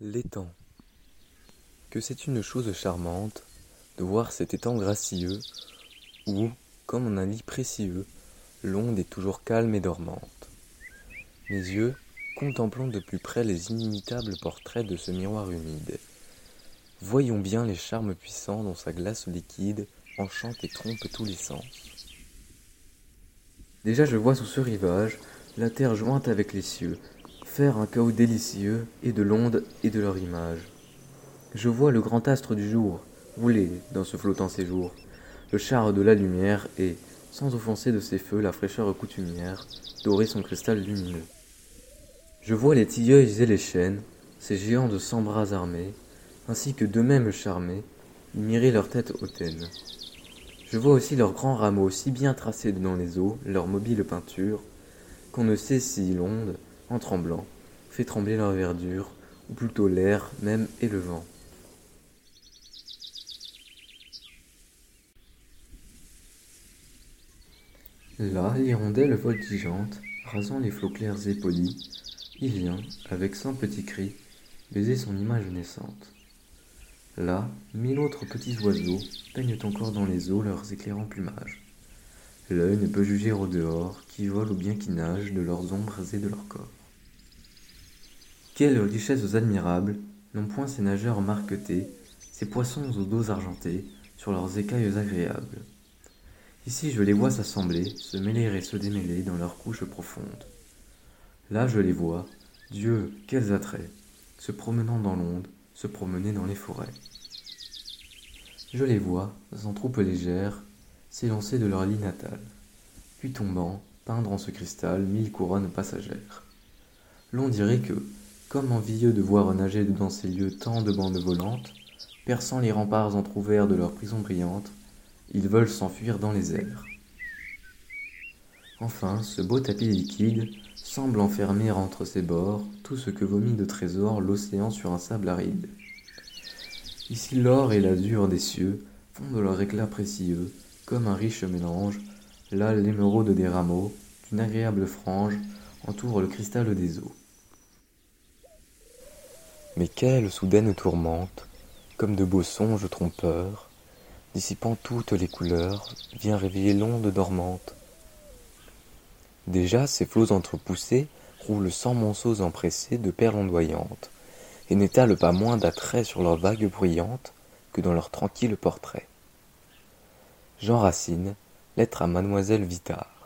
L'étang. Que c'est une chose charmante de voir cet étang gracieux où, comme en un lit précieux, l'onde est toujours calme et dormante. Mes yeux contemplant de plus près les inimitables portraits de ce miroir humide. Voyons bien les charmes puissants dont sa glace liquide enchante et trompe tous les sens. Déjà je vois sous ce rivage la terre jointe avec les cieux, un chaos délicieux et de l'onde et de leur image. Je vois le grand astre du jour rouler dans ce flottant séjour, le char de la lumière et, sans offenser de ses feux la fraîcheur coutumière, dorer son cristal lumineux. Je vois les tilleuils et les chênes, ces géants de cent bras armés, ainsi que d'eux-mêmes charmés, mirer leur tête hautaine. Je vois aussi leurs grands rameaux si bien tracés dans les eaux, leur mobile peinture, qu'on ne sait si l'onde, en tremblant, fait trembler leur verdure, ou plutôt l'air même et le vent. Là, l'hirondelle voltigeante, rasant les flots clairs et polis, il vient, avec cent petits cris, baiser son image naissante. Là, mille autres petits oiseaux peignent encore dans les eaux leurs éclairants plumages. L'œil ne peut juger au dehors qui volent ou bien qui nagent de leurs ombres et de leurs corps. Quelles richesses admirables n'ont point ces nageurs marquetés, ces poissons aux dos argentés, sur leurs écailles agréables. Ici je les vois s'assembler, se mêler et se démêler dans leurs couches profondes. Là je les vois, Dieu, quels attraits, se promenant dans l'onde, se promener dans les forêts. Je les vois, en troupes légères, s'élancer de leur lit natal, puis tombant, peindre en ce cristal mille couronnes passagères. L'on dirait que, comme envieux de voir nager dans ces lieux tant de bandes volantes, perçant les remparts entr'ouverts de leur prison brillante, ils veulent s'enfuir dans les airs. Enfin, ce beau tapis liquide semble enfermer entre ses bords tout ce que vomit de trésors l'océan sur un sable aride. Ici l'or et l'azur des cieux font de leur éclat précieux, comme un riche mélange, là l'émeraude des rameaux, d'une agréable frange, entoure le cristal des eaux. Mais quelle soudaine tourmente, comme de beaux songes trompeurs, dissipant toutes les couleurs, vient réveiller l'onde dormante. Déjà ces flots entrepoussés roulent sans monceaux empressés de perles ondoyantes, et n'étalent pas moins d'attrait sur leurs vagues bruyantes que dans leurs tranquilles portraits. Jean Racine, lettre à Mademoiselle Vitard.